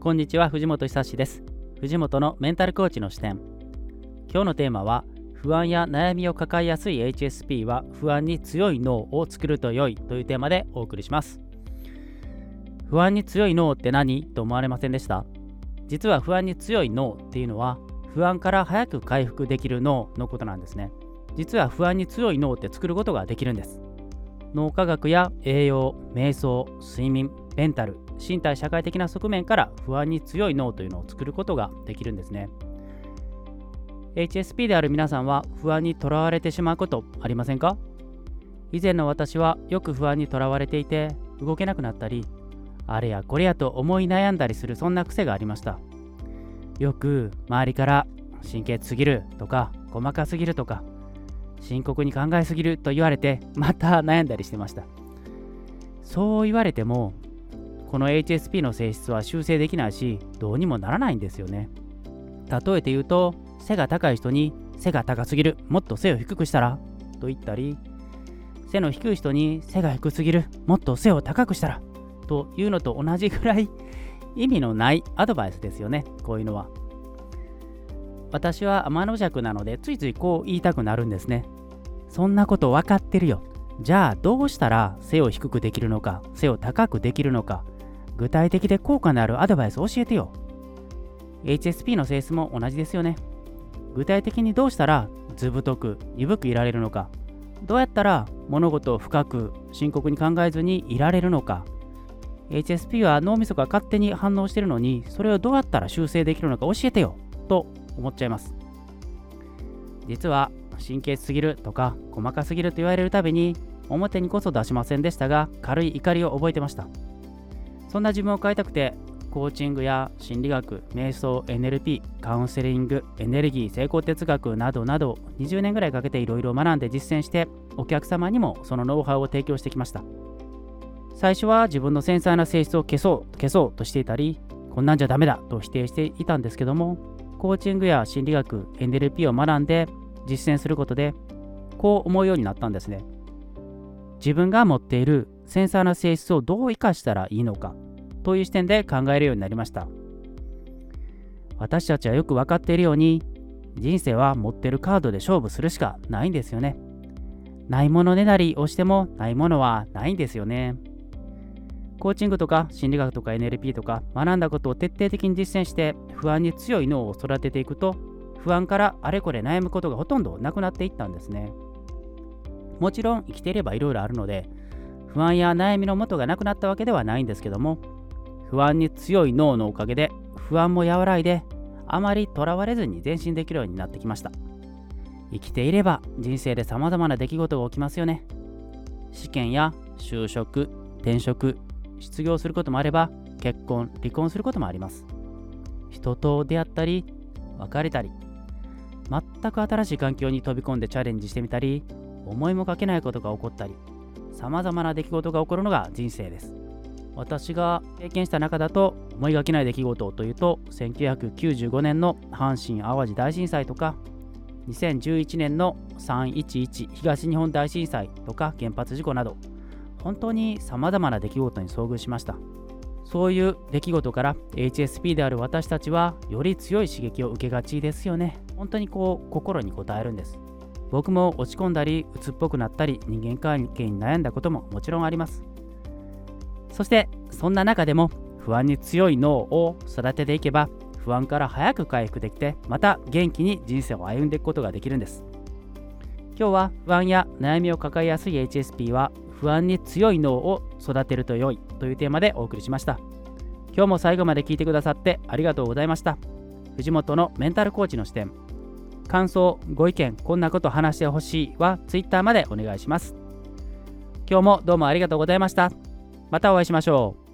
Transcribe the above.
こんにちは藤本久志です。藤本のメンタルコーチの視点。今日のテーマは不安や悩みを抱えやすい HSP は不安に強い脳を作ると良いというテーマでお送りします。不安に強い脳って何？と思われませんでした？実は不安に強い脳っていうのは不安から早く回復できる脳のことなんですね。実は不安に強い脳って作ることができるんです。脳科学や栄養瞑想睡眠メンタル身体社会的な側面から不安に強い脳というのを作ることができるんですね。HSP である皆さんは不安にとらわれてしまうことありませんか？以前の私はよく不安にとらわれていて動けなくなったりあれやこれやと思い悩んだりするそんな癖がありました。よく周りから神経すぎるとか細かすぎるとか深刻に考えすぎると言われてまた悩んだりしてました。そう言われてもこの HSP の性質は修正できないしどうにもならないんですよね。例えて言うと背が高い人に背が高すぎる。もっと背を低くしたらと言ったり背の低い人に背が低すぎる。もっと背を高くしたらというのと同じぐらい意味のないアドバイスですよね。こういうのは。私は天の弱なのでついついこう言いたくなるんですね。そんなこと分かってるよ。じゃあどうしたら背を低くできるのか背を高くできるのか具体的で効果のあるアドバイスを教えてよ。HSP の性質も同じですよね。具体的にどうしたら図太く鈍くいられるのか。どうやったら物事を深く深刻に考えずにいられるのか。HSP は脳みそが勝手に反応してるのにそれをどうやったら修正できるのか教えてよ。と思っちゃいます。実は神経質すぎるとか細かすぎると言われるたびに表にこそ出しませんでしたが軽い怒りを覚えてました。そんな自分を変えたくてコーチングや心理学、瞑想、NLP、カウンセリング、エネルギー、成功哲学などなど20年ぐらいかけていろいろ学んで実践してお客様にもそのノウハウを提供してきました。最初は自分の繊細な性質を消そう消そうとしていたりこんなんじゃダメだと否定していたんですけどもコーチングや心理学 NLP を学んで実践することでこう思うようになったんですね。自分が持っている繊細な性質をどう生かしたらいいのかという視点で考えるようになりました。私たちはよく分かっているように人生は持ってるカードで勝負するしかないんですよね。ないものねだりをしてもないものはないんですよね。コーチングとか心理学とか NLP とか学んだことを徹底的に実践して不安に強い脳を育てていくと不安からあれこれ悩むことがほとんどなくなっていったんですね。もちろん生きていればいろいろあるので不安や悩みの元がなくなったわけではないんですけども不安に強い脳のおかげで不安も和らいであまりとらわれずに前進できるようになってきました。生きていれば人生で様々な出来事が起きますよね。試験や就職転職失業することもあれば結婚離婚することもあります。人と出会ったり別れたり全く新しい環境に飛び込んでチャレンジしてみたり思いもかけないことが起こったり様々な出来事が起こるのが人生です。私が経験した中だと思いがけない出来事というと1995年の阪神・淡路大震災とか2011年の311東日本大震災とか原発事故など本当に様々な出来事に遭遇しました。そういう出来事から HSP である私たちはより強い刺激を受けがちですよね。本当にこう心に応えるんです。僕も落ち込んだり鬱っぽくなったり人間関係に悩んだことももちろんあります。そしてそんな中でも不安に強い脳を育てていけば不安から早く回復できてまた元気に人生を歩んでいくことができるんです。今日は不安や悩みを抱えやすい HSP は不安に強い脳を育てると良いというテーマでお送りしました。今日も最後まで聞いてくださってありがとうございました。藤本のメンタルコーチの視点。感想ご意見こんなこと話してほしいは Twitter までお願いします。今日もどうもありがとうございました。またお会いしましょう。